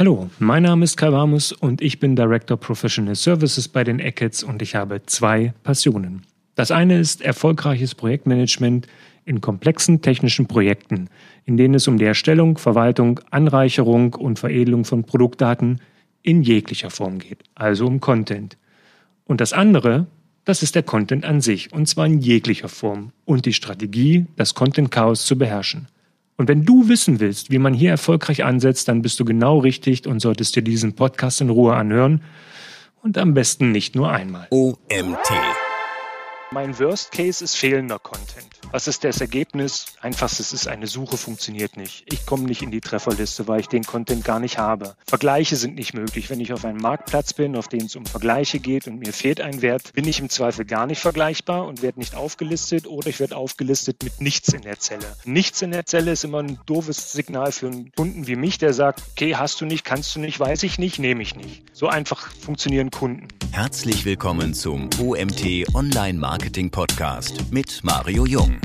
Hallo, mein Name ist Kai Warmus und ich bin Director Professional Services bei den Eckets und ich habe zwei Passionen. Das eine ist erfolgreiches Projektmanagement in komplexen technischen Projekten, in denen es um die Erstellung, Verwaltung, Anreicherung und Veredelung von Produktdaten in jeglicher Form geht, also um Content. Und das andere, das ist der Content an sich, und zwar in jeglicher Form und die Strategie, das Content-Chaos zu beherrschen. Und wenn du wissen willst, wie man hier erfolgreich ansetzt, dann bist du genau richtig und solltest dir diesen Podcast in Ruhe anhören und am besten nicht nur einmal. OMT. Mein Worst Case ist fehlender Content. Was ist das Ergebnis? Einfachstes ist, eine Suche funktioniert nicht. Ich komme nicht in die Trefferliste, weil ich den Content gar nicht habe. Vergleiche sind nicht möglich. Wenn ich auf einem Marktplatz bin, auf dem es um Vergleiche geht und mir fehlt ein Wert, bin ich im Zweifel gar nicht vergleichbar und werde nicht aufgelistet oder ich werde aufgelistet mit nichts in der Zelle. Nichts in der Zelle ist immer ein doofes Signal für einen Kunden wie mich, der sagt, okay, hast du nicht, kannst du nicht, weiß ich nicht, nehme ich nicht. So einfach funktionieren Kunden. Herzlich willkommen zum OMT Online Marketing Podcast mit Mario Jung.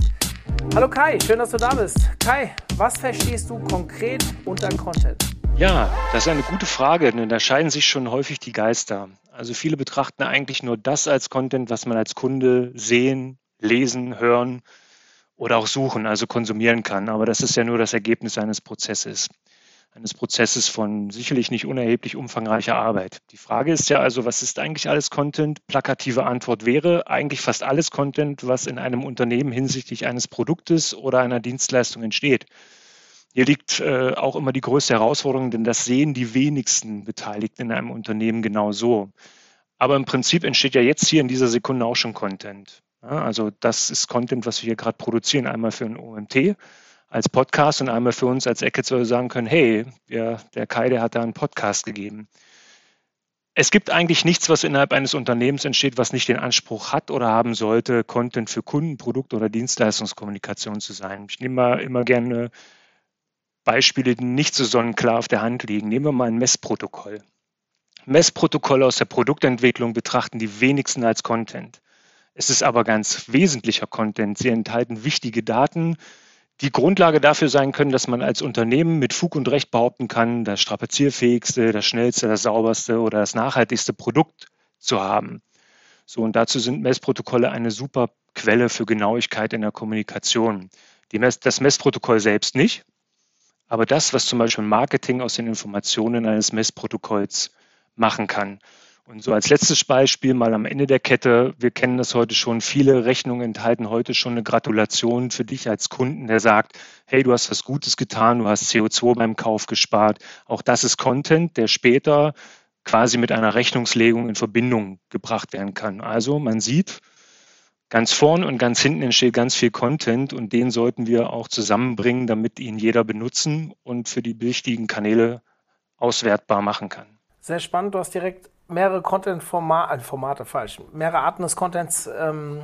Hallo Kai, schön, dass du da bist. Kai, was verstehst du konkret unter Content? Ja, das ist eine gute Frage, denn da scheiden sich schon häufig die Geister. Also viele betrachten eigentlich nur das als Content, was man als Kunde sehen, lesen, hören oder auch suchen, also konsumieren kann. Aber das ist ja nur das Ergebnis eines Prozesses eines Prozesses von sicherlich nicht unerheblich umfangreicher Arbeit. Die Frage ist ja also, was ist eigentlich alles Content? Plakative Antwort wäre eigentlich fast alles Content, was in einem Unternehmen hinsichtlich eines Produktes oder einer Dienstleistung entsteht. Hier liegt äh, auch immer die größte Herausforderung, denn das sehen die wenigsten Beteiligten in einem Unternehmen genau so. Aber im Prinzip entsteht ja jetzt hier in dieser Sekunde auch schon Content. Ja, also das ist Content, was wir hier gerade produzieren, einmal für ein OMT als Podcast und einmal für uns als Ecke zu sagen können, hey, der, der Kai, der hat da einen Podcast gegeben. Es gibt eigentlich nichts, was innerhalb eines Unternehmens entsteht, was nicht den Anspruch hat oder haben sollte, Content für Kunden, Produkt- oder Dienstleistungskommunikation zu sein. Ich nehme mal immer gerne Beispiele, die nicht so sonnenklar auf der Hand liegen. Nehmen wir mal ein Messprotokoll. Messprotokolle aus der Produktentwicklung betrachten die wenigsten als Content. Es ist aber ganz wesentlicher Content. Sie enthalten wichtige Daten, die Grundlage dafür sein können, dass man als Unternehmen mit Fug und Recht behaupten kann, das strapazierfähigste, das schnellste, das sauberste oder das nachhaltigste Produkt zu haben. So, und dazu sind Messprotokolle eine super Quelle für Genauigkeit in der Kommunikation. Mess, das Messprotokoll selbst nicht, aber das, was zum Beispiel Marketing aus den Informationen eines Messprotokolls machen kann. Und so als letztes Beispiel mal am Ende der Kette, wir kennen das heute schon, viele Rechnungen enthalten heute schon eine Gratulation für dich als Kunden, der sagt, hey, du hast was Gutes getan, du hast CO2 beim Kauf gespart. Auch das ist Content, der später quasi mit einer Rechnungslegung in Verbindung gebracht werden kann. Also man sieht, ganz vorn und ganz hinten entsteht ganz viel Content und den sollten wir auch zusammenbringen, damit ihn jeder benutzen und für die wichtigen Kanäle auswertbar machen kann. Sehr spannend, du hast direkt mehrere Content-Formate, äh, Formate falsch, mehrere Arten des Contents ähm,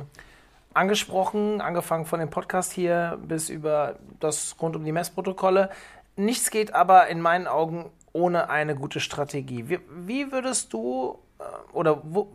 angesprochen, angefangen von dem Podcast hier bis über das rund um die Messprotokolle. Nichts geht aber in meinen Augen ohne eine gute Strategie. Wie, wie würdest du äh, oder wo,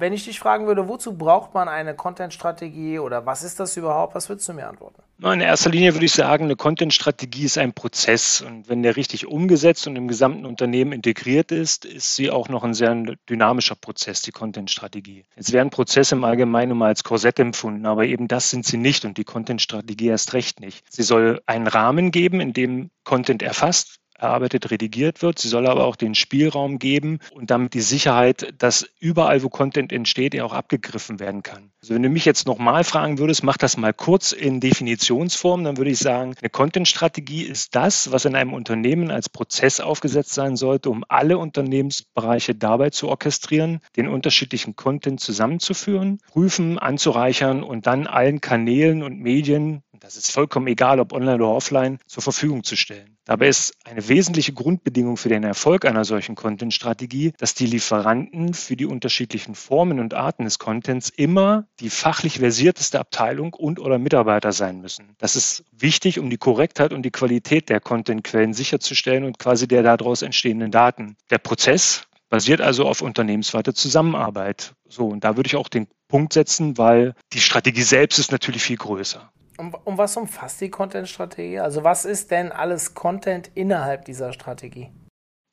wenn ich dich fragen würde, wozu braucht man eine Content-Strategie oder was ist das überhaupt, was würdest du mir antworten? In erster Linie würde ich sagen, eine Content-Strategie ist ein Prozess und wenn der richtig umgesetzt und im gesamten Unternehmen integriert ist, ist sie auch noch ein sehr dynamischer Prozess, die Content-Strategie. Jetzt werden Prozesse im Allgemeinen immer als Korsett empfunden, aber eben das sind sie nicht und die Content-Strategie erst recht nicht. Sie soll einen Rahmen geben, in dem Content erfasst erarbeitet, redigiert wird. Sie soll aber auch den Spielraum geben und damit die Sicherheit, dass überall, wo Content entsteht, er auch abgegriffen werden kann. Also wenn du mich jetzt nochmal fragen würdest, mach das mal kurz in Definitionsform, dann würde ich sagen, eine Content-Strategie ist das, was in einem Unternehmen als Prozess aufgesetzt sein sollte, um alle Unternehmensbereiche dabei zu orchestrieren, den unterschiedlichen Content zusammenzuführen, prüfen, anzureichern und dann allen Kanälen und Medien das ist vollkommen egal, ob online oder offline, zur Verfügung zu stellen. Dabei ist eine wesentliche Grundbedingung für den Erfolg einer solchen Content-Strategie, dass die Lieferanten für die unterschiedlichen Formen und Arten des Contents immer die fachlich versierteste Abteilung und oder Mitarbeiter sein müssen. Das ist wichtig, um die Korrektheit und die Qualität der Content-Quellen sicherzustellen und quasi der daraus entstehenden Daten. Der Prozess basiert also auf unternehmensweiter Zusammenarbeit. So, und da würde ich auch den Punkt setzen, weil die Strategie selbst ist natürlich viel größer. Um, um was umfasst die Content-Strategie? Also was ist denn alles Content innerhalb dieser Strategie?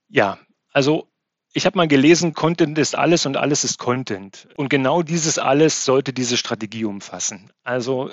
Ja, also ich habe mal gelesen, Content ist alles und alles ist Content. Und genau dieses alles sollte diese Strategie umfassen. Also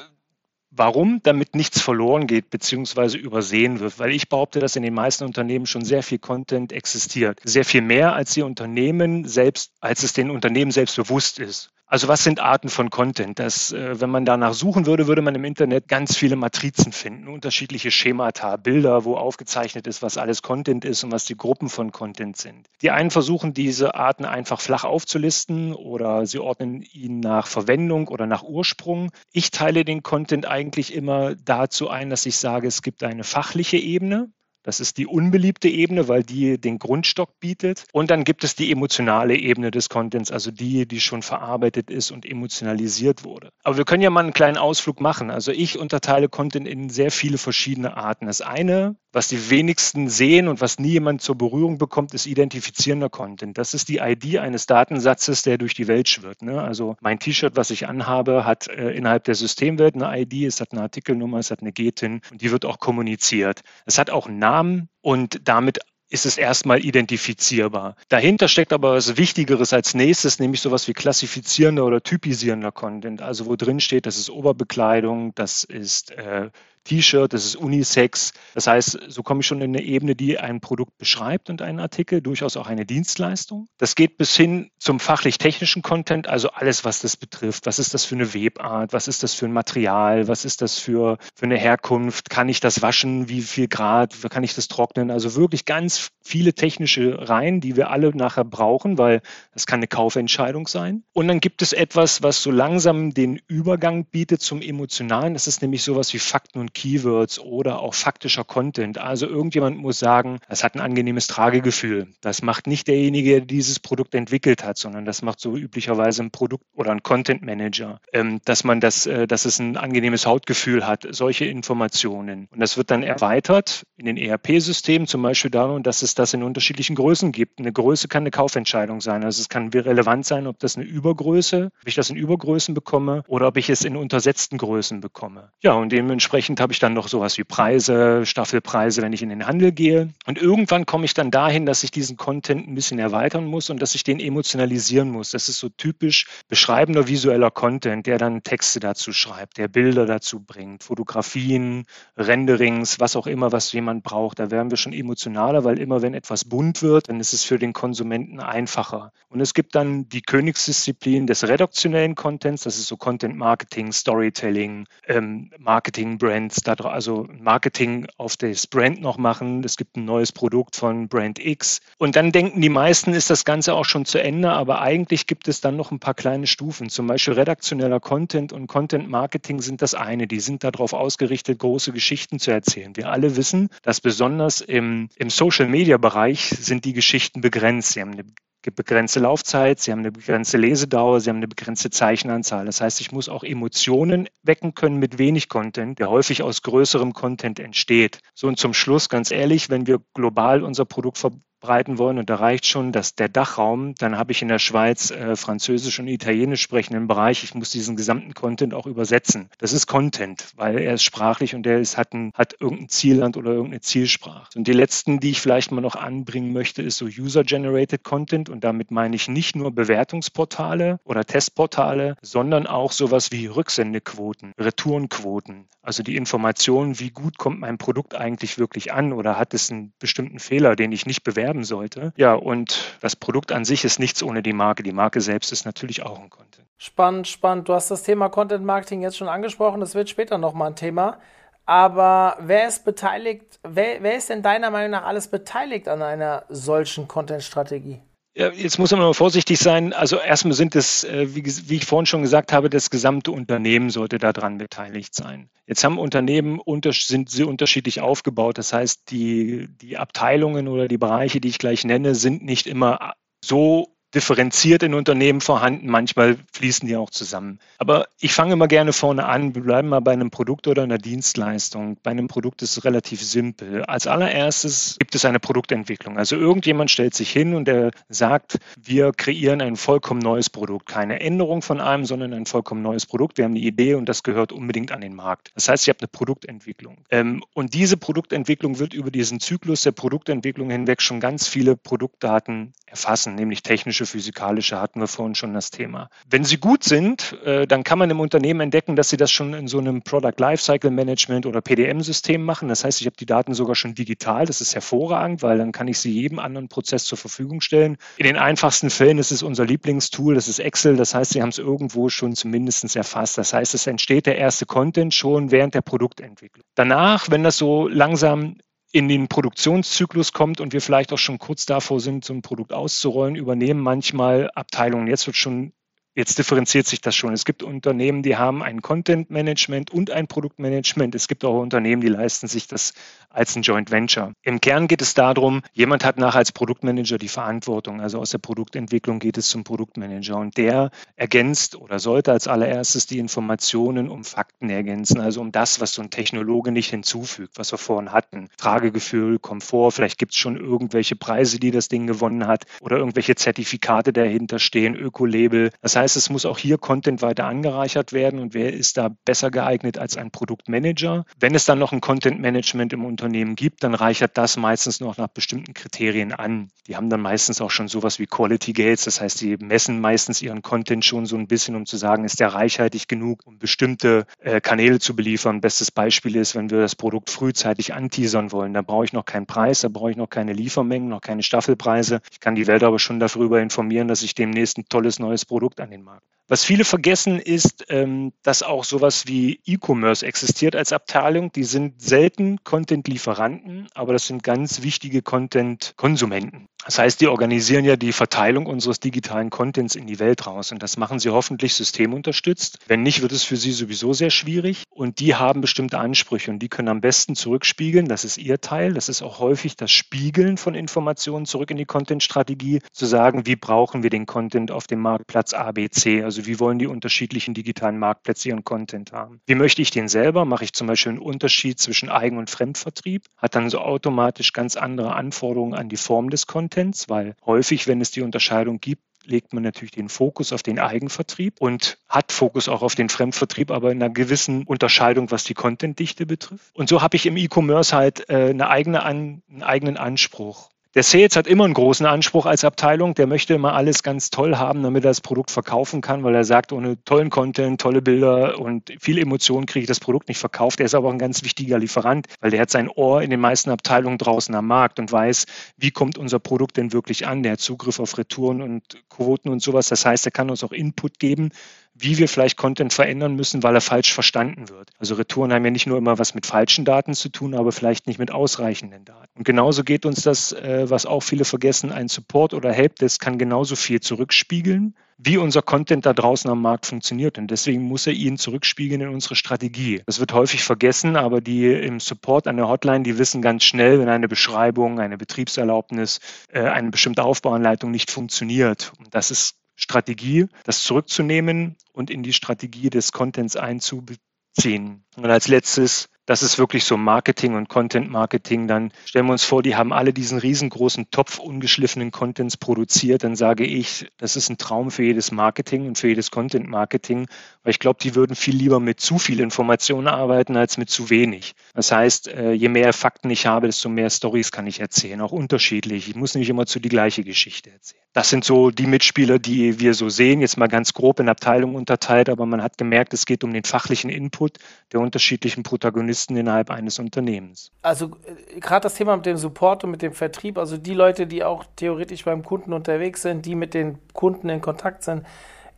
Warum? Damit nichts verloren geht bzw. übersehen wird. Weil ich behaupte, dass in den meisten Unternehmen schon sehr viel Content existiert. Sehr viel mehr, als die Unternehmen selbst, als es den Unternehmen selbst bewusst ist. Also was sind Arten von Content? Das, äh, wenn man danach suchen würde, würde man im Internet ganz viele Matrizen finden, unterschiedliche Schemata, Bilder, wo aufgezeichnet ist, was alles Content ist und was die Gruppen von Content sind. Die einen versuchen, diese Arten einfach flach aufzulisten oder sie ordnen ihn nach Verwendung oder nach Ursprung. Ich teile den Content eigentlich immer dazu ein, dass ich sage, es gibt eine fachliche Ebene, das ist die unbeliebte Ebene, weil die den Grundstock bietet. Und dann gibt es die emotionale Ebene des Contents, also die, die schon verarbeitet ist und emotionalisiert wurde. Aber wir können ja mal einen kleinen Ausflug machen. Also ich unterteile Content in sehr viele verschiedene Arten. Das eine, was die wenigsten sehen und was nie jemand zur Berührung bekommt, ist identifizierender Content. Das ist die ID eines Datensatzes, der durch die Welt schwirrt. Ne? Also mein T-Shirt, was ich anhabe, hat äh, innerhalb der Systemwelt eine ID, es hat eine Artikelnummer, es hat eine GTIN und die wird auch kommuniziert. Es hat auch einen Namen Namen und damit ist es erstmal identifizierbar. Dahinter steckt aber was Wichtigeres als nächstes, nämlich sowas wie klassifizierender oder typisierender Content. Also wo drin steht, das ist Oberbekleidung, das ist äh, T-Shirt, das ist Unisex. Das heißt, so komme ich schon in eine Ebene, die ein Produkt beschreibt und einen Artikel, durchaus auch eine Dienstleistung. Das geht bis hin zum fachlich-technischen Content, also alles, was das betrifft. Was ist das für eine Webart? Was ist das für ein Material? Was ist das für, für eine Herkunft? Kann ich das waschen? Wie viel Grad? Kann ich das trocknen? Also wirklich ganz viele technische Reihen, die wir alle nachher brauchen, weil das kann eine Kaufentscheidung sein. Und dann gibt es etwas, was so langsam den Übergang bietet zum Emotionalen. Das ist nämlich sowas wie Fakten und Keywords oder auch faktischer Content. Also irgendjemand muss sagen, das hat ein angenehmes Tragegefühl. Das macht nicht derjenige, der dieses Produkt entwickelt hat, sondern das macht so üblicherweise ein Produkt oder ein Content Manager, ähm, dass man das, äh, dass es ein angenehmes Hautgefühl hat, solche Informationen. Und das wird dann erweitert in den ERP-Systemen, zum Beispiel darum, dass es das in unterschiedlichen Größen gibt. Eine Größe kann eine Kaufentscheidung sein. Also es kann relevant sein, ob das eine Übergröße, ob ich das in Übergrößen bekomme oder ob ich es in untersetzten Größen bekomme. Ja, und dementsprechend habe ich dann noch sowas wie Preise, Staffelpreise, wenn ich in den Handel gehe. Und irgendwann komme ich dann dahin, dass ich diesen Content ein bisschen erweitern muss und dass ich den emotionalisieren muss. Das ist so typisch beschreibender visueller Content, der dann Texte dazu schreibt, der Bilder dazu bringt, Fotografien, Renderings, was auch immer, was jemand braucht. Da werden wir schon emotionaler, weil immer wenn etwas bunt wird, dann ist es für den Konsumenten einfacher. Und es gibt dann die Königsdisziplin des redaktionellen Contents, das ist so Content Marketing, Storytelling, ähm, Marketing, Brands, also Marketing auf das Brand noch machen. Es gibt ein neues Produkt von Brand X. Und dann denken die meisten, ist das Ganze auch schon zu Ende, aber eigentlich gibt es dann noch ein paar kleine Stufen. Zum Beispiel redaktioneller Content und Content Marketing sind das eine. Die sind darauf ausgerichtet, große Geschichten zu erzählen. Wir alle wissen, dass besonders im, im Social Media Bereich sind die Geschichten begrenzt. Sie haben eine begrenzte Laufzeit, sie haben eine begrenzte Lesedauer, sie haben eine begrenzte Zeichenanzahl. Das heißt, ich muss auch Emotionen wecken können mit wenig Content, der häufig aus größerem Content entsteht. So und zum Schluss, ganz ehrlich, wenn wir global unser Produkt ver breiten wollen. Und da reicht schon, dass der Dachraum, dann habe ich in der Schweiz äh, Französisch und Italienisch sprechenden Bereich. Ich muss diesen gesamten Content auch übersetzen. Das ist Content, weil er ist sprachlich und er ist, hat, ein, hat irgendein Zielland oder irgendeine Zielsprache. Und die letzten, die ich vielleicht mal noch anbringen möchte, ist so User-Generated Content. Und damit meine ich nicht nur Bewertungsportale oder Testportale, sondern auch sowas wie Rücksendequoten, Retourenquoten. Also die Information, wie gut kommt mein Produkt eigentlich wirklich an oder hat es einen bestimmten Fehler, den ich nicht bewerten bewerben sollte. Ja, und das Produkt an sich ist nichts ohne die Marke. Die Marke selbst ist natürlich auch ein Content. Spannend, spannend. Du hast das Thema Content Marketing jetzt schon angesprochen. Das wird später nochmal ein Thema. Aber wer ist beteiligt, wer, wer ist denn deiner Meinung nach alles beteiligt an einer solchen Content-Strategie? Ja, jetzt muss man nur vorsichtig sein. Also erstmal sind es, äh, wie, ich vorhin schon gesagt habe, das gesamte Unternehmen sollte daran beteiligt sein. Jetzt haben Unternehmen unter, sind sie unterschiedlich aufgebaut. Das heißt, die, die Abteilungen oder die Bereiche, die ich gleich nenne, sind nicht immer so differenziert in Unternehmen vorhanden, manchmal fließen die auch zusammen. Aber ich fange immer gerne vorne an, wir bleiben mal bei einem Produkt oder einer Dienstleistung. Bei einem Produkt ist es relativ simpel. Als allererstes gibt es eine Produktentwicklung. Also irgendjemand stellt sich hin und er sagt, wir kreieren ein vollkommen neues Produkt. Keine Änderung von einem, sondern ein vollkommen neues Produkt. Wir haben eine Idee und das gehört unbedingt an den Markt. Das heißt, ich habe eine Produktentwicklung. Ähm, und diese Produktentwicklung wird über diesen Zyklus der Produktentwicklung hinweg schon ganz viele Produktdaten erfassen, nämlich technische, physikalische, hatten wir vorhin schon das Thema. Wenn sie gut sind, äh, dann kann man im Unternehmen entdecken, dass sie das schon in so einem Product Lifecycle Management oder PDM-System machen. Das heißt, ich habe die Daten sogar schon digital. Das ist hervorragend, weil dann kann ich sie jedem anderen Prozess zur Verfügung stellen. In den einfachsten Fällen ist es unser Lieblingstool, das ist Excel. Das heißt, sie haben es irgendwo schon zumindest erfasst. Das heißt, es entsteht der erste Content schon während der Produktentwicklung. Danach, wenn das so langsam in den Produktionszyklus kommt und wir vielleicht auch schon kurz davor sind, so ein Produkt auszurollen, übernehmen manchmal Abteilungen. Jetzt wird schon Jetzt differenziert sich das schon. Es gibt Unternehmen, die haben ein Content Management und ein Produktmanagement. Es gibt auch Unternehmen, die leisten sich das als ein Joint Venture. Im Kern geht es darum, jemand hat nachher als Produktmanager die Verantwortung. Also aus der Produktentwicklung geht es zum Produktmanager und der ergänzt oder sollte als allererstes die Informationen um Fakten ergänzen, also um das, was so ein Technologe nicht hinzufügt, was wir vorhin hatten. Tragegefühl, Komfort, vielleicht gibt es schon irgendwelche Preise, die das Ding gewonnen hat oder irgendwelche Zertifikate dahinter stehen, Ökolabel. Das heißt, es muss auch hier Content weiter angereichert werden und wer ist da besser geeignet als ein Produktmanager? Wenn es dann noch ein Content Management im Unternehmen Unternehmen gibt, dann reichert das meistens noch nach bestimmten Kriterien an. Die haben dann meistens auch schon sowas wie Quality Gates, das heißt, die messen meistens ihren Content schon so ein bisschen, um zu sagen, ist der reichhaltig genug, um bestimmte äh, Kanäle zu beliefern. Bestes Beispiel ist, wenn wir das Produkt frühzeitig anteasern wollen, da brauche ich noch keinen Preis, da brauche ich noch keine Liefermengen, noch keine Staffelpreise. Ich kann die Welt aber schon darüber informieren, dass ich demnächst ein tolles neues Produkt an den Markt was viele vergessen ist, ähm, dass auch sowas wie E-Commerce existiert als Abteilung. Die sind selten Content-Lieferanten, aber das sind ganz wichtige Content-Konsumenten. Das heißt, die organisieren ja die Verteilung unseres digitalen Contents in die Welt raus und das machen sie hoffentlich systemunterstützt. Wenn nicht, wird es für sie sowieso sehr schwierig und die haben bestimmte Ansprüche und die können am besten zurückspiegeln. Das ist ihr Teil. Das ist auch häufig das Spiegeln von Informationen zurück in die Content-Strategie, zu sagen, wie brauchen wir den Content auf dem Marktplatz ABC. Also also wie wollen die unterschiedlichen digitalen Marktplätze ihren Content haben? Wie möchte ich den selber? Mache ich zum Beispiel einen Unterschied zwischen Eigen- und Fremdvertrieb? Hat dann so automatisch ganz andere Anforderungen an die Form des Contents, weil häufig, wenn es die Unterscheidung gibt, legt man natürlich den Fokus auf den Eigenvertrieb und hat Fokus auch auf den Fremdvertrieb, aber in einer gewissen Unterscheidung, was die Contentdichte betrifft. Und so habe ich im E-Commerce halt äh, eine eigene einen eigenen Anspruch. Der Sales hat immer einen großen Anspruch als Abteilung. Der möchte immer alles ganz toll haben, damit er das Produkt verkaufen kann, weil er sagt, ohne tollen Content, tolle Bilder und viel Emotionen kriege ich das Produkt nicht verkauft. Er ist aber auch ein ganz wichtiger Lieferant, weil der hat sein Ohr in den meisten Abteilungen draußen am Markt und weiß, wie kommt unser Produkt denn wirklich an. Der hat Zugriff auf Retouren und Quoten und sowas. Das heißt, er kann uns auch Input geben, wie wir vielleicht Content verändern müssen, weil er falsch verstanden wird. Also Retouren haben ja nicht nur immer was mit falschen Daten zu tun, aber vielleicht nicht mit ausreichenden Daten. Und genauso geht uns das, äh, was auch viele vergessen, ein Support oder Helpdesk kann genauso viel zurückspiegeln, wie unser Content da draußen am Markt funktioniert. Und deswegen muss er ihn zurückspiegeln in unsere Strategie. Das wird häufig vergessen, aber die im Support an der Hotline, die wissen ganz schnell, wenn eine Beschreibung, eine Betriebserlaubnis, äh, eine bestimmte Aufbauanleitung nicht funktioniert. Und das ist Strategie, das zurückzunehmen und in die Strategie des Contents einzubeziehen. Und als letztes das ist wirklich so Marketing und Content Marketing. Dann stellen wir uns vor, die haben alle diesen riesengroßen Topf ungeschliffenen Contents produziert. Dann sage ich, das ist ein Traum für jedes Marketing und für jedes Content Marketing, weil ich glaube, die würden viel lieber mit zu viel Information arbeiten als mit zu wenig. Das heißt, äh, je mehr Fakten ich habe, desto mehr Stories kann ich erzählen, auch unterschiedlich. Ich muss nicht immer zu die gleiche Geschichte erzählen. Das sind so die Mitspieler, die wir so sehen, jetzt mal ganz grob in Abteilungen unterteilt, aber man hat gemerkt, es geht um den fachlichen Input der unterschiedlichen Protagonisten innerhalb eines Unternehmens. Also äh, gerade das Thema mit dem Support und mit dem Vertrieb, also die Leute, die auch theoretisch beim Kunden unterwegs sind, die mit den Kunden in Kontakt sind.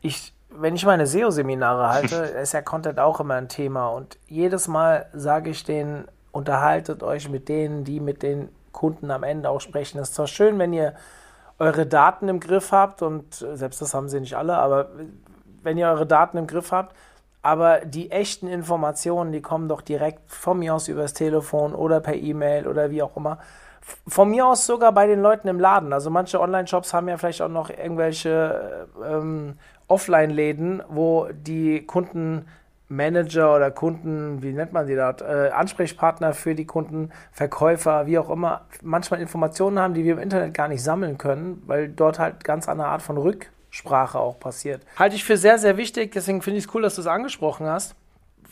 Ich, wenn ich meine SEO-Seminare halte, ist ja Content auch immer ein Thema und jedes Mal sage ich denen, unterhaltet euch mit denen, die mit den Kunden am Ende auch sprechen. Es ist zwar schön, wenn ihr eure Daten im Griff habt und selbst das haben sie nicht alle, aber wenn ihr eure Daten im Griff habt, aber die echten Informationen, die kommen doch direkt von mir aus übers Telefon oder per E-Mail oder wie auch immer von mir aus sogar bei den Leuten im Laden. Also manche Online-Shops haben ja vielleicht auch noch irgendwelche ähm, Offline-Läden, wo die Kundenmanager oder Kunden, wie nennt man die dort, äh, Ansprechpartner für die Kunden, Verkäufer, wie auch immer, manchmal Informationen haben, die wir im Internet gar nicht sammeln können, weil dort halt ganz andere Art von Rücksprache auch passiert. Halte ich für sehr, sehr wichtig, deswegen finde ich es cool, dass du es angesprochen hast.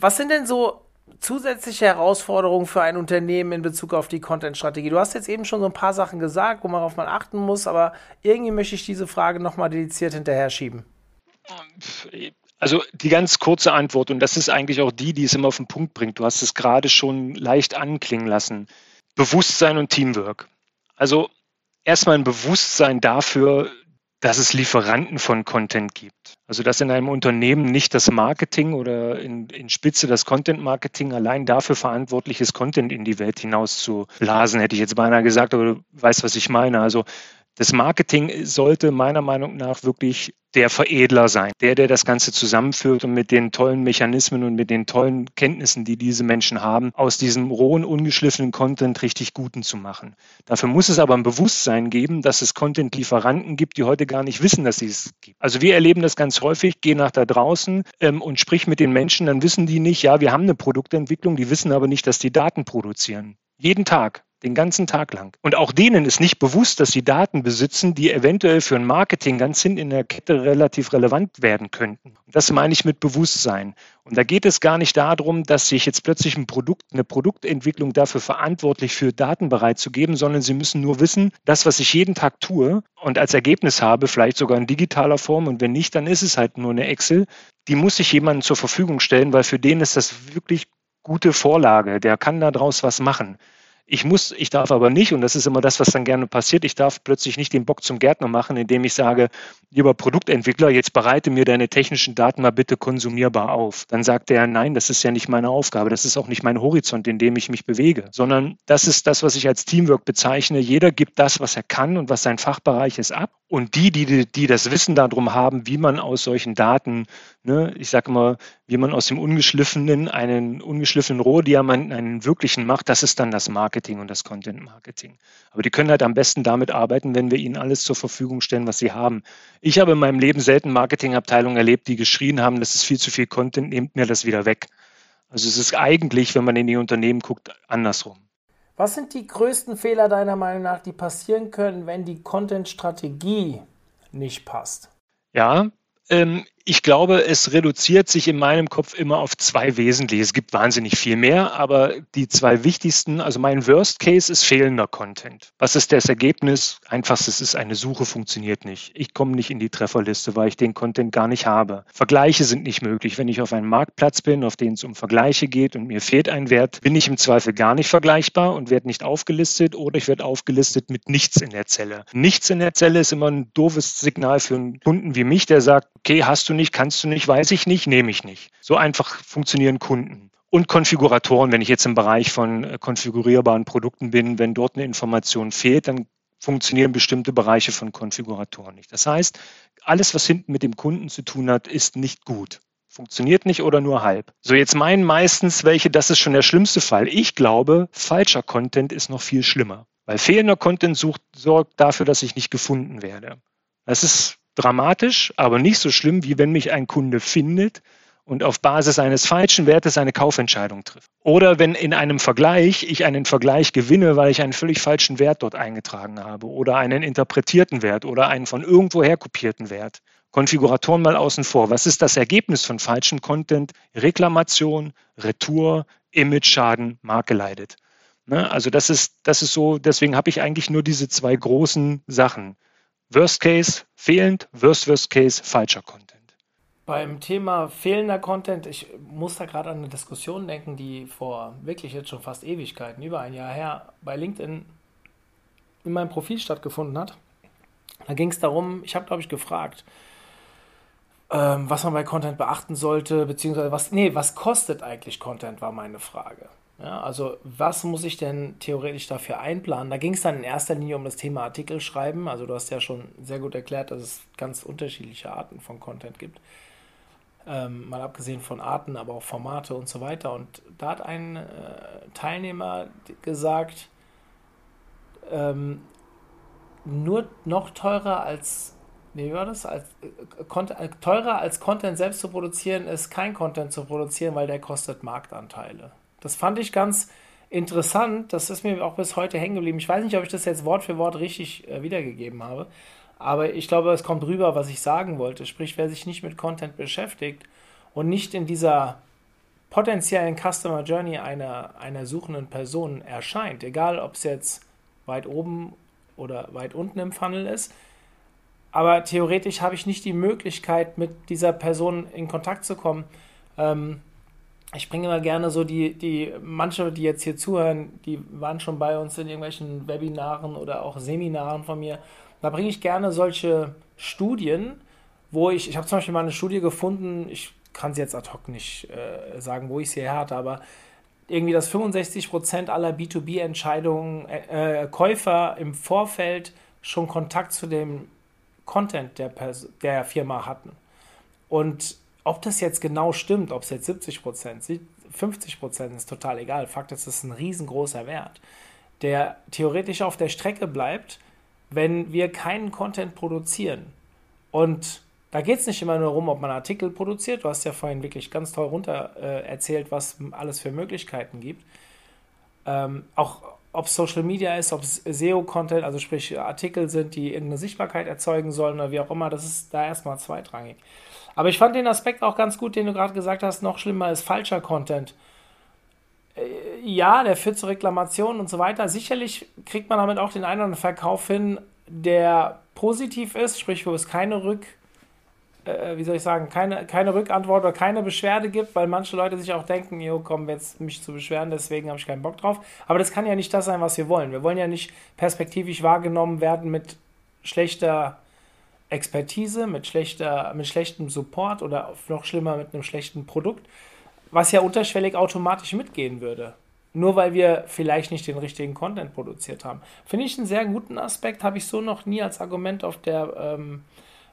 Was sind denn so zusätzliche Herausforderungen für ein Unternehmen in Bezug auf die Content-Strategie? Du hast jetzt eben schon so ein paar Sachen gesagt, worauf man achten muss, aber irgendwie möchte ich diese Frage nochmal dediziert hinterher schieben. Also die ganz kurze Antwort, und das ist eigentlich auch die, die es immer auf den Punkt bringt. Du hast es gerade schon leicht anklingen lassen. Bewusstsein und Teamwork. Also erstmal ein Bewusstsein dafür, dass es Lieferanten von Content gibt. Also dass in einem Unternehmen nicht das Marketing oder in, in Spitze das Content-Marketing allein dafür verantwortlich ist, Content in die Welt hinaus zu blasen, hätte ich jetzt beinahe gesagt, aber du weißt, was ich meine. Also das Marketing sollte meiner Meinung nach wirklich der Veredler sein, der, der das Ganze zusammenführt und mit den tollen Mechanismen und mit den tollen Kenntnissen, die diese Menschen haben, aus diesem rohen, ungeschliffenen Content richtig guten zu machen. Dafür muss es aber ein Bewusstsein geben, dass es Content-Lieferanten gibt, die heute gar nicht wissen, dass sie es gibt. Also wir erleben das ganz häufig, geh nach da draußen ähm, und sprich mit den Menschen, dann wissen die nicht, ja, wir haben eine Produktentwicklung, die wissen aber nicht, dass die Daten produzieren. Jeden Tag den ganzen Tag lang. Und auch denen ist nicht bewusst, dass sie Daten besitzen, die eventuell für ein Marketing ganz hinten in der Kette relativ relevant werden könnten. Das meine ich mit Bewusstsein. Und da geht es gar nicht darum, dass sich jetzt plötzlich ein Produkt, eine Produktentwicklung dafür verantwortlich für Daten bereitzugeben, sondern sie müssen nur wissen, das, was ich jeden Tag tue und als Ergebnis habe, vielleicht sogar in digitaler Form und wenn nicht, dann ist es halt nur eine Excel, die muss ich jemandem zur Verfügung stellen, weil für den ist das wirklich gute Vorlage. Der kann daraus was machen. Ich muss, ich darf aber nicht, und das ist immer das, was dann gerne passiert, ich darf plötzlich nicht den Bock zum Gärtner machen, indem ich sage, lieber Produktentwickler, jetzt bereite mir deine technischen Daten mal bitte konsumierbar auf. Dann sagt er, nein, das ist ja nicht meine Aufgabe, das ist auch nicht mein Horizont, in dem ich mich bewege, sondern das ist das, was ich als Teamwork bezeichne. Jeder gibt das, was er kann und was sein Fachbereich ist, ab. Und die, die, die das Wissen darum haben, wie man aus solchen Daten, ne, ich sage mal, wie man aus dem ungeschliffenen einen ungeschliffenen Rohdiamanten einen wirklichen macht, das ist dann das Marketing und das Content Marketing. Aber die können halt am besten damit arbeiten, wenn wir ihnen alles zur Verfügung stellen, was sie haben. Ich habe in meinem Leben selten Marketingabteilungen erlebt, die geschrien haben, das ist viel zu viel Content, nehmt mir das wieder weg. Also es ist eigentlich, wenn man in die Unternehmen guckt, andersrum. Was sind die größten Fehler deiner Meinung nach, die passieren können, wenn die Content-Strategie nicht passt? Ja, ähm, ich glaube, es reduziert sich in meinem Kopf immer auf zwei wesentliche. Es gibt wahnsinnig viel mehr, aber die zwei wichtigsten, also mein Worst Case ist fehlender Content. Was ist das Ergebnis? Einfachstes ist eine Suche funktioniert nicht. Ich komme nicht in die Trefferliste, weil ich den Content gar nicht habe. Vergleiche sind nicht möglich. Wenn ich auf einem Marktplatz bin, auf den es um Vergleiche geht und mir fehlt ein Wert, bin ich im Zweifel gar nicht vergleichbar und werde nicht aufgelistet oder ich werde aufgelistet mit nichts in der Zelle. Nichts in der Zelle ist immer ein doofes Signal für einen Kunden wie mich, der sagt, okay, hast du nicht, kannst du nicht, weiß ich nicht, nehme ich nicht. So einfach funktionieren Kunden. Und Konfiguratoren, wenn ich jetzt im Bereich von äh, konfigurierbaren Produkten bin, wenn dort eine Information fehlt, dann funktionieren bestimmte Bereiche von Konfiguratoren nicht. Das heißt, alles, was hinten mit dem Kunden zu tun hat, ist nicht gut. Funktioniert nicht oder nur halb. So, jetzt meinen meistens welche, das ist schon der schlimmste Fall. Ich glaube, falscher Content ist noch viel schlimmer. Weil fehlender Content sucht, sorgt dafür, dass ich nicht gefunden werde. Das ist dramatisch, aber nicht so schlimm, wie wenn mich ein Kunde findet und auf Basis eines falschen Wertes eine Kaufentscheidung trifft. Oder wenn in einem Vergleich ich einen Vergleich gewinne, weil ich einen völlig falschen Wert dort eingetragen habe oder einen interpretierten Wert oder einen von irgendwoher kopierten Wert. Konfiguratoren mal außen vor. Was ist das Ergebnis von falschem Content? Reklamation, Retour, Image-Schaden, Marke leidet. Ne? Also das ist, das ist so, deswegen habe ich eigentlich nur diese zwei großen Sachen. Worst Case fehlend, Worst Worst Case falscher Content. Beim Thema fehlender Content, ich muss da gerade an eine Diskussion denken, die vor wirklich jetzt schon fast Ewigkeiten, über ein Jahr her, bei LinkedIn in meinem Profil stattgefunden hat. Da ging es darum, ich habe, glaube ich, gefragt, ähm, was man bei Content beachten sollte, beziehungsweise was, nee, was kostet eigentlich Content, war meine Frage. Ja, also was muss ich denn theoretisch dafür einplanen? Da ging es dann in erster Linie um das Thema Artikel schreiben. Also du hast ja schon sehr gut erklärt, dass es ganz unterschiedliche Arten von Content gibt. Ähm, mal abgesehen von Arten, aber auch Formate und so weiter. Und da hat ein äh, Teilnehmer gesagt, ähm, nur noch teurer als, wie war das? Als, äh, teurer als Content selbst zu produzieren ist kein Content zu produzieren, weil der kostet Marktanteile. Das fand ich ganz interessant. Das ist mir auch bis heute hängen geblieben. Ich weiß nicht, ob ich das jetzt Wort für Wort richtig äh, wiedergegeben habe, aber ich glaube, es kommt rüber, was ich sagen wollte. Sprich, wer sich nicht mit Content beschäftigt und nicht in dieser potenziellen Customer Journey einer, einer suchenden Person erscheint, egal ob es jetzt weit oben oder weit unten im Funnel ist, aber theoretisch habe ich nicht die Möglichkeit, mit dieser Person in Kontakt zu kommen. Ähm, ich bringe immer gerne so die, die, manche, die jetzt hier zuhören, die waren schon bei uns in irgendwelchen Webinaren oder auch Seminaren von mir. Da bringe ich gerne solche Studien, wo ich, ich habe zum Beispiel mal eine Studie gefunden, ich kann sie jetzt ad hoc nicht äh, sagen, wo ich sie her hatte, aber irgendwie, dass 65% aller B2B-Entscheidungen, äh, äh, Käufer im Vorfeld schon Kontakt zu dem Content der, Pers der Firma hatten. Und ob das jetzt genau stimmt, ob es jetzt 70 Prozent, 50 Prozent, ist total egal. Fakt ist, es ist ein riesengroßer Wert, der theoretisch auf der Strecke bleibt, wenn wir keinen Content produzieren. Und da geht es nicht immer nur darum, ob man Artikel produziert. Du hast ja vorhin wirklich ganz toll runter äh, erzählt, was alles für Möglichkeiten gibt. Ähm, auch ob es Social Media ist, ob es SEO-Content, also sprich Artikel sind, die irgendeine Sichtbarkeit erzeugen sollen oder wie auch immer, das ist da erstmal zweitrangig. Aber ich fand den Aspekt auch ganz gut, den du gerade gesagt hast, noch schlimmer ist falscher Content. Äh, ja, der führt zu Reklamationen und so weiter. Sicherlich kriegt man damit auch den einen oder anderen Verkauf hin, der positiv ist, sprich, wo es keine Rück, äh, wie soll ich sagen, keine, keine Rückantwort oder keine Beschwerde gibt, weil manche Leute sich auch denken, jo, komm, jetzt mich zu beschweren, deswegen habe ich keinen Bock drauf. Aber das kann ja nicht das sein, was wir wollen. Wir wollen ja nicht perspektivisch wahrgenommen werden mit schlechter Expertise, mit, schlechter, mit schlechtem Support oder noch schlimmer mit einem schlechten Produkt, was ja unterschwellig automatisch mitgehen würde. Nur weil wir vielleicht nicht den richtigen Content produziert haben. Finde ich einen sehr guten Aspekt, habe ich so noch nie als Argument auf der ähm,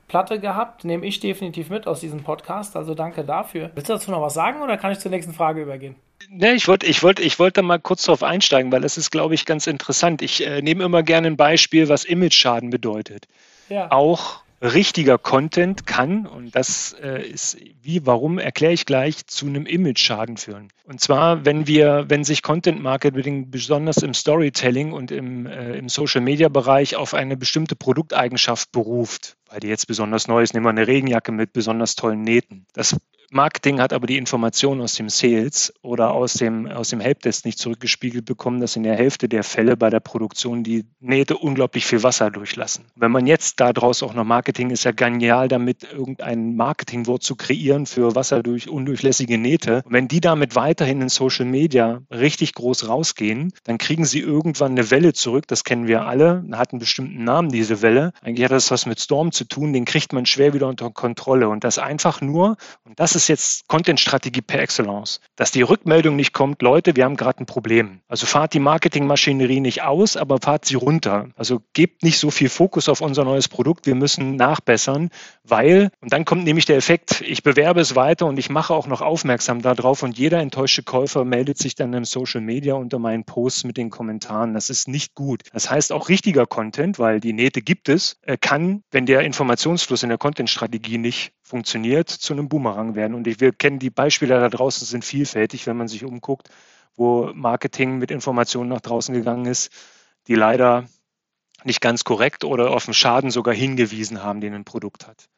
Platte gehabt. Nehme ich definitiv mit aus diesem Podcast, also danke dafür. Willst du dazu noch was sagen oder kann ich zur nächsten Frage übergehen? Ne, ich wollte ich wollt, ich wollt da mal kurz drauf einsteigen, weil das ist, glaube ich, ganz interessant. Ich äh, nehme immer gerne ein Beispiel, was Image-Schaden bedeutet. Ja. Auch richtiger Content kann, und das äh, ist wie, warum, erkläre ich gleich, zu einem Image-Schaden führen. Und zwar, wenn wir, wenn sich Content Marketing besonders im Storytelling und im, äh, im Social-Media-Bereich auf eine bestimmte Produkteigenschaft beruft, weil die jetzt besonders neu ist, nehmen wir eine Regenjacke mit besonders tollen Nähten. Das Marketing hat aber die Information aus dem Sales oder aus dem, aus dem Helpdesk nicht zurückgespiegelt bekommen, dass in der Hälfte der Fälle bei der Produktion die Nähte unglaublich viel Wasser durchlassen. Wenn man jetzt daraus auch noch Marketing ist ja genial, damit irgendein Marketingwort zu kreieren für wasserdurch undurchlässige Nähte. Und wenn die damit weiterhin in Social Media richtig groß rausgehen, dann kriegen sie irgendwann eine Welle zurück. Das kennen wir alle. Hat einen bestimmten Namen, diese Welle. Eigentlich hat das was mit Storm zu tun. Den kriegt man schwer wieder unter Kontrolle. Und das einfach nur, und das ist jetzt Content-Strategie per Excellence. Dass die Rückmeldung nicht kommt, Leute, wir haben gerade ein Problem. Also fahrt die Marketingmaschinerie nicht aus, aber fahrt sie runter. Also gebt nicht so viel Fokus auf unser neues Produkt, wir müssen nachbessern, weil, und dann kommt nämlich der Effekt, ich bewerbe es weiter und ich mache auch noch aufmerksam darauf und jeder enttäuschte Käufer meldet sich dann im Social Media unter meinen Posts mit den Kommentaren. Das ist nicht gut. Das heißt auch richtiger Content, weil die Nähte gibt es, äh, kann, wenn der Informationsfluss in der Content-Strategie nicht funktioniert, zu einem Boomerang werden. Und wir kennen die Beispiele da draußen sind vielfältig, wenn man sich umguckt, wo Marketing mit Informationen nach draußen gegangen ist, die leider nicht ganz korrekt oder auf den Schaden sogar hingewiesen haben, den ein Produkt hat.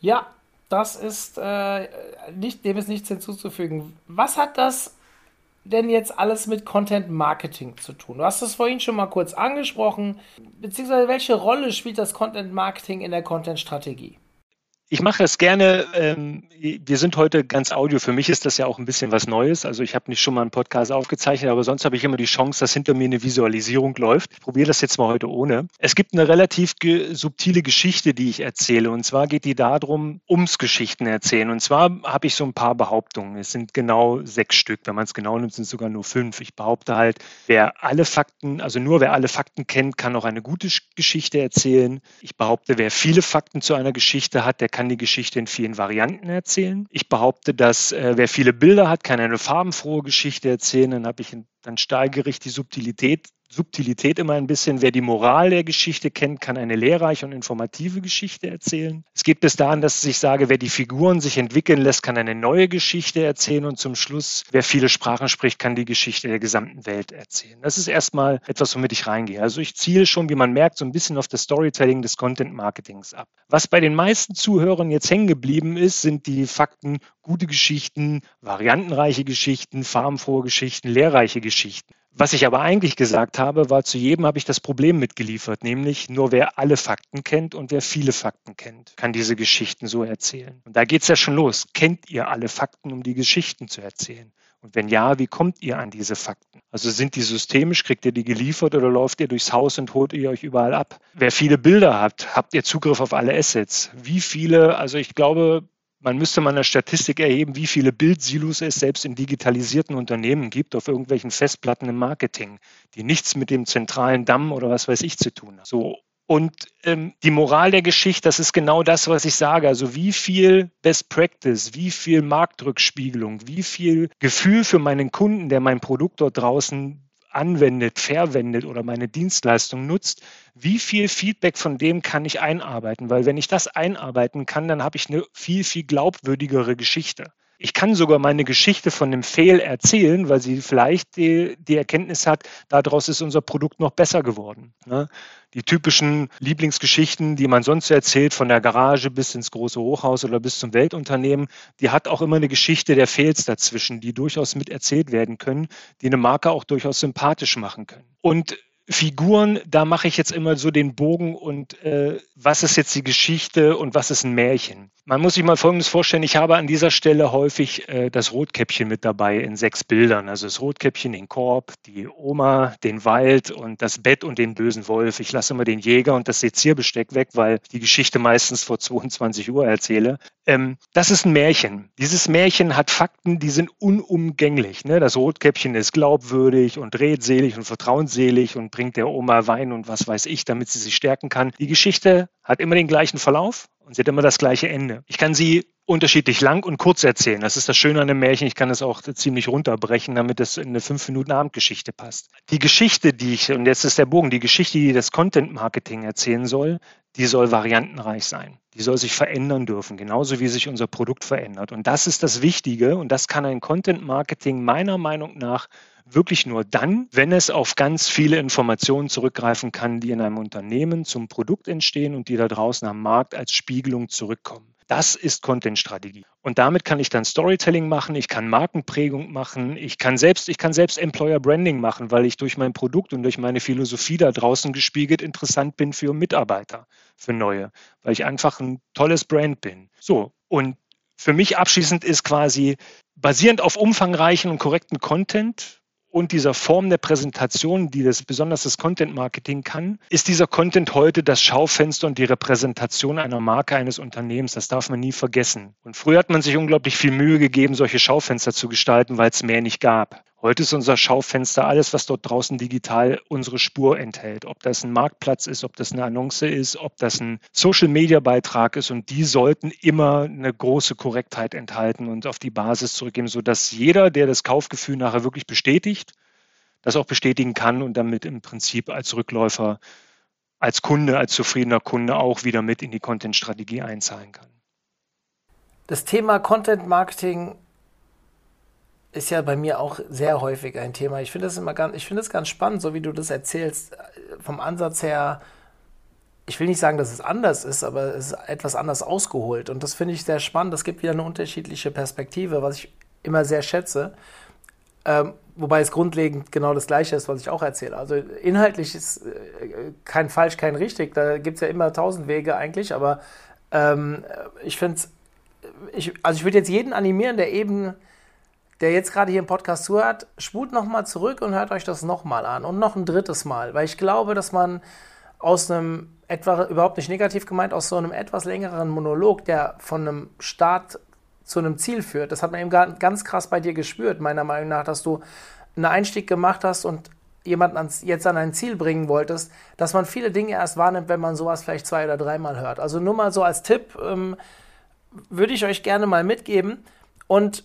Ja, das ist äh, nicht, dem ist nichts hinzuzufügen. Was hat das denn jetzt alles mit Content Marketing zu tun? Du hast es vorhin schon mal kurz angesprochen, beziehungsweise welche Rolle spielt das Content Marketing in der Content Strategie? Ich mache das gerne. Ähm, wir sind heute ganz Audio. Für mich ist das ja auch ein bisschen was Neues. Also ich habe nicht schon mal einen Podcast aufgezeichnet, aber sonst habe ich immer die Chance, dass hinter mir eine Visualisierung läuft. Ich probiere das jetzt mal heute ohne. Es gibt eine relativ ge subtile Geschichte, die ich erzähle. Und zwar geht die darum, ums Geschichten erzählen. Und zwar habe ich so ein paar Behauptungen. Es sind genau sechs Stück. Wenn man es genau nimmt, sind es sogar nur fünf. Ich behaupte halt, wer alle Fakten, also nur wer alle Fakten kennt, kann auch eine gute Geschichte erzählen. Ich behaupte, wer viele Fakten zu einer Geschichte hat, der kann die Geschichte in vielen Varianten erzählen. Ich behaupte, dass äh, wer viele Bilder hat, kann eine farbenfrohe Geschichte erzählen. Dann habe ich, dann steigere ich die Subtilität Subtilität immer ein bisschen, wer die Moral der Geschichte kennt, kann eine lehrreiche und informative Geschichte erzählen. Es geht bis dahin, dass ich sage, wer die Figuren sich entwickeln lässt, kann eine neue Geschichte erzählen und zum Schluss, wer viele Sprachen spricht, kann die Geschichte der gesamten Welt erzählen. Das ist erstmal etwas, womit ich reingehe. Also ich ziele schon, wie man merkt, so ein bisschen auf das Storytelling des Content Marketings ab. Was bei den meisten Zuhörern jetzt hängen geblieben ist, sind die Fakten gute Geschichten, variantenreiche Geschichten, farbenfrohe Geschichten, lehrreiche Geschichten. Was ich aber eigentlich gesagt habe, war, zu jedem habe ich das Problem mitgeliefert, nämlich nur wer alle Fakten kennt und wer viele Fakten kennt, kann diese Geschichten so erzählen. Und da geht es ja schon los. Kennt ihr alle Fakten, um die Geschichten zu erzählen? Und wenn ja, wie kommt ihr an diese Fakten? Also sind die systemisch, kriegt ihr die geliefert oder läuft ihr durchs Haus und holt ihr euch überall ab? Wer viele Bilder habt, habt ihr Zugriff auf alle Assets? Wie viele, also ich glaube, man müsste mal eine Statistik erheben, wie viele Bildsilos es selbst in digitalisierten Unternehmen gibt, auf irgendwelchen Festplatten im Marketing, die nichts mit dem zentralen Damm oder was weiß ich zu tun haben. So. Und ähm, die Moral der Geschichte, das ist genau das, was ich sage. Also wie viel Best Practice, wie viel Marktrückspiegelung, wie viel Gefühl für meinen Kunden, der mein Produkt dort draußen anwendet, verwendet oder meine Dienstleistung nutzt, wie viel Feedback von dem kann ich einarbeiten? Weil wenn ich das einarbeiten kann, dann habe ich eine viel, viel glaubwürdigere Geschichte. Ich kann sogar meine Geschichte von dem Fail erzählen, weil sie vielleicht die, die Erkenntnis hat, daraus ist unser Produkt noch besser geworden. Ne? Die typischen Lieblingsgeschichten, die man sonst erzählt, von der Garage bis ins große Hochhaus oder bis zum Weltunternehmen, die hat auch immer eine Geschichte der Fails dazwischen, die durchaus mit erzählt werden können, die eine Marke auch durchaus sympathisch machen können. Und Figuren, da mache ich jetzt immer so den Bogen und äh, was ist jetzt die Geschichte und was ist ein Märchen? Man muss sich mal Folgendes vorstellen, ich habe an dieser Stelle häufig äh, das Rotkäppchen mit dabei in sechs Bildern. Also das Rotkäppchen, den Korb, die Oma, den Wald und das Bett und den bösen Wolf. Ich lasse immer den Jäger und das Sezierbesteck weg, weil die Geschichte meistens vor 22 Uhr erzähle. Ähm, das ist ein Märchen. Dieses Märchen hat Fakten, die sind unumgänglich. Ne? Das Rotkäppchen ist glaubwürdig und redselig und vertrauensselig und bringt der Oma Wein und was weiß ich, damit sie sich stärken kann. Die Geschichte hat immer den gleichen Verlauf und sie hat immer das gleiche Ende. Ich kann sie unterschiedlich lang und kurz erzählen. Das ist das Schöne an dem Märchen. Ich kann es auch ziemlich runterbrechen, damit es in eine fünf Minuten Abendgeschichte passt. Die Geschichte, die ich, und jetzt ist der Bogen, die Geschichte, die das Content Marketing erzählen soll, die soll variantenreich sein. Die soll sich verändern dürfen, genauso wie sich unser Produkt verändert. Und das ist das Wichtige und das kann ein Content Marketing meiner Meinung nach wirklich nur dann, wenn es auf ganz viele Informationen zurückgreifen kann, die in einem Unternehmen zum Produkt entstehen und die da draußen am Markt als Spiegelung zurückkommen. Das ist Content-Strategie. Und damit kann ich dann Storytelling machen, ich kann Markenprägung machen, ich kann selbst, ich kann selbst Employer Branding machen, weil ich durch mein Produkt und durch meine Philosophie da draußen gespiegelt interessant bin für Mitarbeiter, für neue, weil ich einfach ein tolles Brand bin. So. Und für mich abschließend ist quasi basierend auf umfangreichen und korrekten Content und dieser Form der Präsentation, die das besonders das Content Marketing kann, ist dieser Content heute das Schaufenster und die Repräsentation einer Marke eines Unternehmens. Das darf man nie vergessen. Und früher hat man sich unglaublich viel Mühe gegeben, solche Schaufenster zu gestalten, weil es mehr nicht gab. Heute ist unser Schaufenster alles, was dort draußen digital unsere Spur enthält. Ob das ein Marktplatz ist, ob das eine Annonce ist, ob das ein Social-Media-Beitrag ist. Und die sollten immer eine große Korrektheit enthalten und auf die Basis zurückgeben, sodass jeder, der das Kaufgefühl nachher wirklich bestätigt, das auch bestätigen kann und damit im Prinzip als Rückläufer, als Kunde, als zufriedener Kunde auch wieder mit in die Content-Strategie einzahlen kann. Das Thema Content Marketing ist ja bei mir auch sehr häufig ein Thema. Ich finde es immer ganz, ich finde es ganz spannend, so wie du das erzählst, vom Ansatz her. Ich will nicht sagen, dass es anders ist, aber es ist etwas anders ausgeholt. Und das finde ich sehr spannend. Es gibt wieder eine unterschiedliche Perspektive, was ich immer sehr schätze. Ähm, wobei es grundlegend genau das Gleiche ist, was ich auch erzähle. Also inhaltlich ist äh, kein falsch, kein richtig. Da gibt es ja immer tausend Wege eigentlich. Aber ähm, ich finde es, also ich würde jetzt jeden animieren, der eben der jetzt gerade hier im Podcast zuhört, spult nochmal zurück und hört euch das nochmal an und noch ein drittes Mal, weil ich glaube, dass man aus einem etwa überhaupt nicht negativ gemeint, aus so einem etwas längeren Monolog, der von einem Start zu einem Ziel führt, das hat man eben ganz krass bei dir gespürt, meiner Meinung nach, dass du einen Einstieg gemacht hast und jemanden ans, jetzt an ein Ziel bringen wolltest, dass man viele Dinge erst wahrnimmt, wenn man sowas vielleicht zwei oder dreimal hört. Also nur mal so als Tipp ähm, würde ich euch gerne mal mitgeben. Und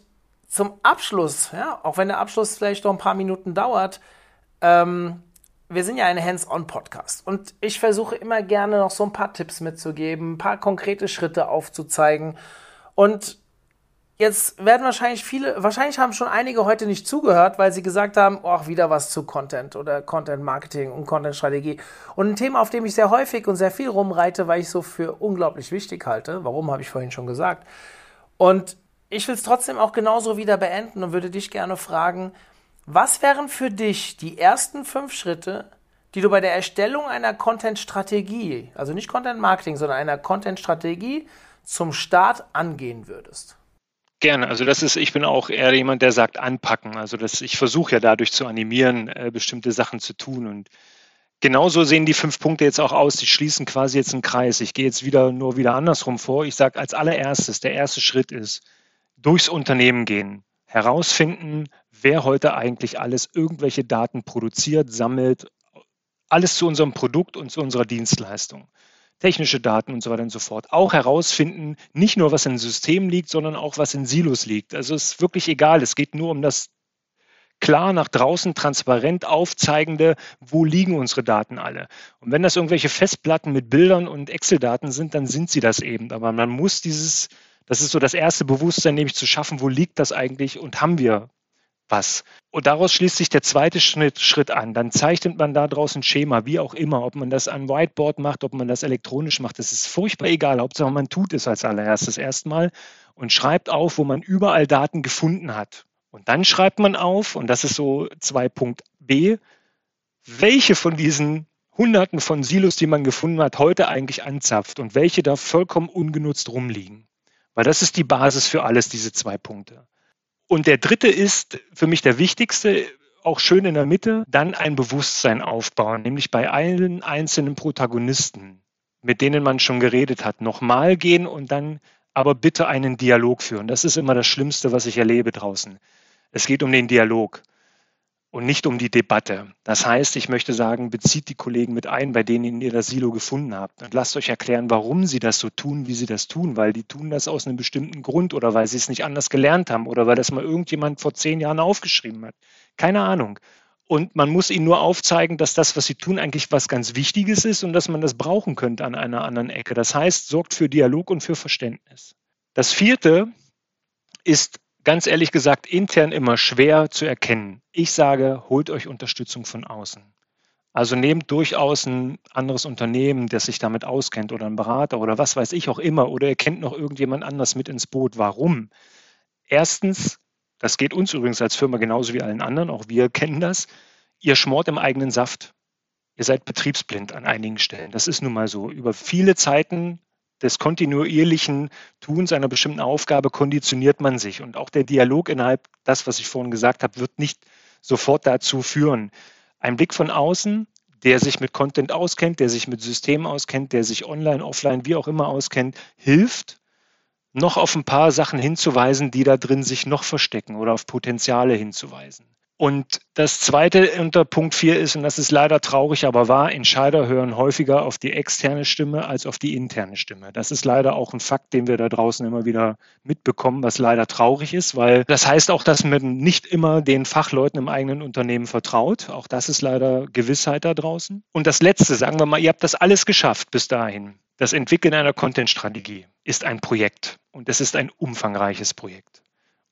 zum Abschluss, ja, auch wenn der Abschluss vielleicht noch ein paar Minuten dauert, ähm, wir sind ja ein Hands-on-Podcast und ich versuche immer gerne noch so ein paar Tipps mitzugeben, ein paar konkrete Schritte aufzuzeigen. Und jetzt werden wahrscheinlich viele, wahrscheinlich haben schon einige heute nicht zugehört, weil sie gesagt haben, oh, wieder was zu Content oder Content Marketing und Content Strategie. Und ein Thema, auf dem ich sehr häufig und sehr viel rumreite, weil ich so für unglaublich wichtig halte. Warum, habe ich vorhin schon gesagt. Und ich will es trotzdem auch genauso wieder beenden und würde dich gerne fragen, was wären für dich die ersten fünf Schritte, die du bei der Erstellung einer Content-Strategie, also nicht Content-Marketing, sondern einer Content-Strategie zum Start angehen würdest? Gerne. Also das ist, ich bin auch eher jemand, der sagt anpacken. Also das, ich versuche ja dadurch zu animieren, äh, bestimmte Sachen zu tun. Und genauso sehen die fünf Punkte jetzt auch aus. Die schließen quasi jetzt einen Kreis. Ich gehe jetzt wieder nur wieder andersrum vor. Ich sage als allererstes, der erste Schritt ist, durchs Unternehmen gehen, herausfinden, wer heute eigentlich alles irgendwelche Daten produziert, sammelt, alles zu unserem Produkt und zu unserer Dienstleistung. Technische Daten und so weiter und so fort. Auch herausfinden, nicht nur was in Systemen liegt, sondern auch was in Silos liegt. Also es ist wirklich egal. Es geht nur um das klar nach draußen transparent aufzeigende, wo liegen unsere Daten alle. Und wenn das irgendwelche Festplatten mit Bildern und Excel-Daten sind, dann sind sie das eben. Aber man muss dieses, das ist so das erste Bewusstsein, nämlich zu schaffen, wo liegt das eigentlich und haben wir was. Und daraus schließt sich der zweite Schritt, Schritt an. Dann zeichnet man da draußen ein Schema, wie auch immer, ob man das an Whiteboard macht, ob man das elektronisch macht. Das ist furchtbar egal. Hauptsache, man tut es als allererstes erstmal und schreibt auf, wo man überall Daten gefunden hat. Und dann schreibt man auf, und das ist so 2.b, welche von diesen Hunderten von Silos, die man gefunden hat, heute eigentlich anzapft und welche da vollkommen ungenutzt rumliegen. Weil das ist die Basis für alles, diese zwei Punkte. Und der dritte ist für mich der wichtigste, auch schön in der Mitte, dann ein Bewusstsein aufbauen, nämlich bei allen einzelnen Protagonisten, mit denen man schon geredet hat, nochmal gehen und dann aber bitte einen Dialog führen. Das ist immer das Schlimmste, was ich erlebe draußen. Es geht um den Dialog und nicht um die Debatte. Das heißt, ich möchte sagen, bezieht die Kollegen mit ein, bei denen ihr das Silo gefunden habt und lasst euch erklären, warum sie das so tun, wie sie das tun, weil die tun das aus einem bestimmten Grund oder weil sie es nicht anders gelernt haben oder weil das mal irgendjemand vor zehn Jahren aufgeschrieben hat. Keine Ahnung. Und man muss ihnen nur aufzeigen, dass das, was sie tun, eigentlich was ganz Wichtiges ist und dass man das brauchen könnte an einer anderen Ecke. Das heißt, sorgt für Dialog und für Verständnis. Das vierte ist ganz ehrlich gesagt intern immer schwer zu erkennen. Ich sage, holt euch Unterstützung von außen. Also nehmt durchaus ein anderes Unternehmen, das sich damit auskennt oder ein Berater oder was weiß ich auch immer oder ihr kennt noch irgendjemand anders mit ins Boot. Warum? Erstens, das geht uns übrigens als Firma genauso wie allen anderen, auch wir kennen das, ihr schmort im eigenen Saft. Ihr seid betriebsblind an einigen Stellen. Das ist nun mal so. Über viele Zeiten des kontinuierlichen Tuns einer bestimmten Aufgabe konditioniert man sich. Und auch der Dialog innerhalb, das, was ich vorhin gesagt habe, wird nicht sofort dazu führen. Ein Blick von außen, der sich mit Content auskennt, der sich mit Systemen auskennt, der sich online, offline, wie auch immer auskennt, hilft, noch auf ein paar Sachen hinzuweisen, die da drin sich noch verstecken oder auf Potenziale hinzuweisen. Und das zweite unter Punkt 4 ist, und das ist leider traurig, aber wahr, Entscheider hören häufiger auf die externe Stimme als auf die interne Stimme. Das ist leider auch ein Fakt, den wir da draußen immer wieder mitbekommen, was leider traurig ist, weil das heißt auch, dass man nicht immer den Fachleuten im eigenen Unternehmen vertraut. Auch das ist leider Gewissheit da draußen. Und das letzte, sagen wir mal, ihr habt das alles geschafft bis dahin. Das Entwickeln einer Content-Strategie ist ein Projekt und es ist ein umfangreiches Projekt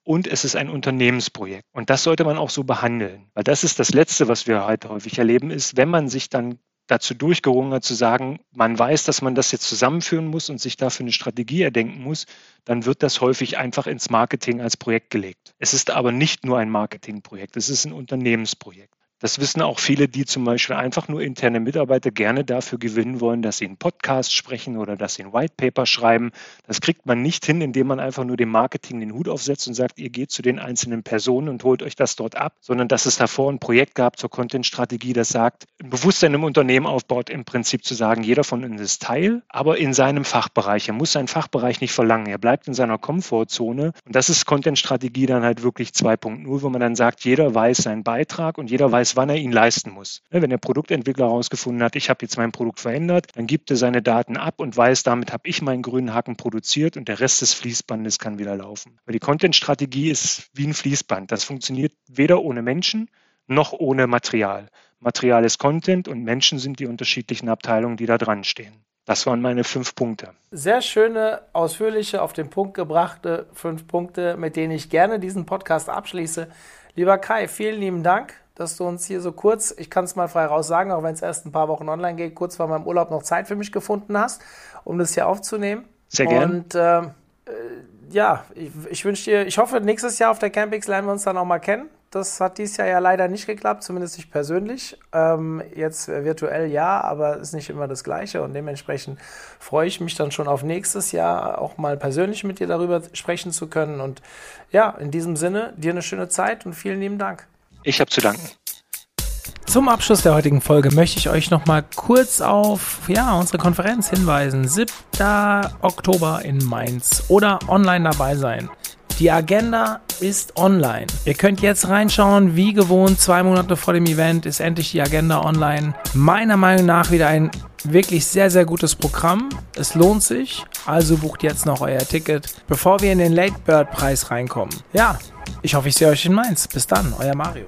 und es ist ein Unternehmensprojekt. Und das sollte man auch so behandeln, weil das ist das Letzte, was wir heute häufig erleben, ist, wenn man sich dann dazu durchgerungen hat zu sagen, man weiß, dass man das jetzt zusammenführen muss und sich dafür eine Strategie erdenken muss, dann wird das häufig einfach ins Marketing als Projekt gelegt. Es ist aber nicht nur ein Marketingprojekt, es ist ein Unternehmensprojekt. Das wissen auch viele, die zum Beispiel einfach nur interne Mitarbeiter gerne dafür gewinnen wollen, dass sie einen Podcast sprechen oder dass sie ein White Paper schreiben. Das kriegt man nicht hin, indem man einfach nur dem Marketing den Hut aufsetzt und sagt, ihr geht zu den einzelnen Personen und holt euch das dort ab, sondern dass es davor ein Projekt gab zur Content-Strategie, das sagt, ein Bewusstsein im Unternehmen aufbaut, im Prinzip zu sagen, jeder von uns ist Teil, aber in seinem Fachbereich. Er muss seinen Fachbereich nicht verlangen. Er bleibt in seiner Komfortzone. Und das ist Content-Strategie dann halt wirklich 2.0, wo man dann sagt, jeder weiß seinen Beitrag und jeder weiß, weiß, wann er ihn leisten muss. Ne, wenn der Produktentwickler herausgefunden hat, ich habe jetzt mein Produkt verändert, dann gibt er seine Daten ab und weiß, damit habe ich meinen grünen Haken produziert und der Rest des Fließbandes kann wieder laufen. Weil die Content-Strategie ist wie ein Fließband. Das funktioniert weder ohne Menschen noch ohne Material. Material ist Content und Menschen sind die unterschiedlichen Abteilungen, die da dran stehen. Das waren meine fünf Punkte. Sehr schöne, ausführliche, auf den Punkt gebrachte fünf Punkte, mit denen ich gerne diesen Podcast abschließe. Lieber Kai, vielen lieben Dank, dass du uns hier so kurz, ich kann es mal frei raus sagen, auch wenn es erst ein paar Wochen online geht, kurz vor meinem Urlaub noch Zeit für mich gefunden hast, um das hier aufzunehmen. Sehr gerne. Und äh, ja, ich, ich wünsche dir, ich hoffe, nächstes Jahr auf der Campix lernen wir uns dann auch mal kennen. Das hat dieses Jahr ja leider nicht geklappt, zumindest nicht persönlich. Ähm, jetzt virtuell ja, aber ist nicht immer das Gleiche und dementsprechend freue ich mich dann schon auf nächstes Jahr auch mal persönlich mit dir darüber sprechen zu können. Und ja, in diesem Sinne, dir eine schöne Zeit und vielen lieben Dank. Ich habe zu danken. Zum Abschluss der heutigen Folge möchte ich euch noch mal kurz auf ja, unsere Konferenz hinweisen. 7. Oktober in Mainz oder online dabei sein. Die Agenda ist online. Ihr könnt jetzt reinschauen, wie gewohnt, zwei Monate vor dem Event ist endlich die Agenda online. Meiner Meinung nach wieder ein wirklich sehr, sehr gutes Programm. Es lohnt sich, also bucht jetzt noch euer Ticket, bevor wir in den Late Bird Preis reinkommen. Ja, ich hoffe, ich sehe euch in Mainz. Bis dann, euer Mario.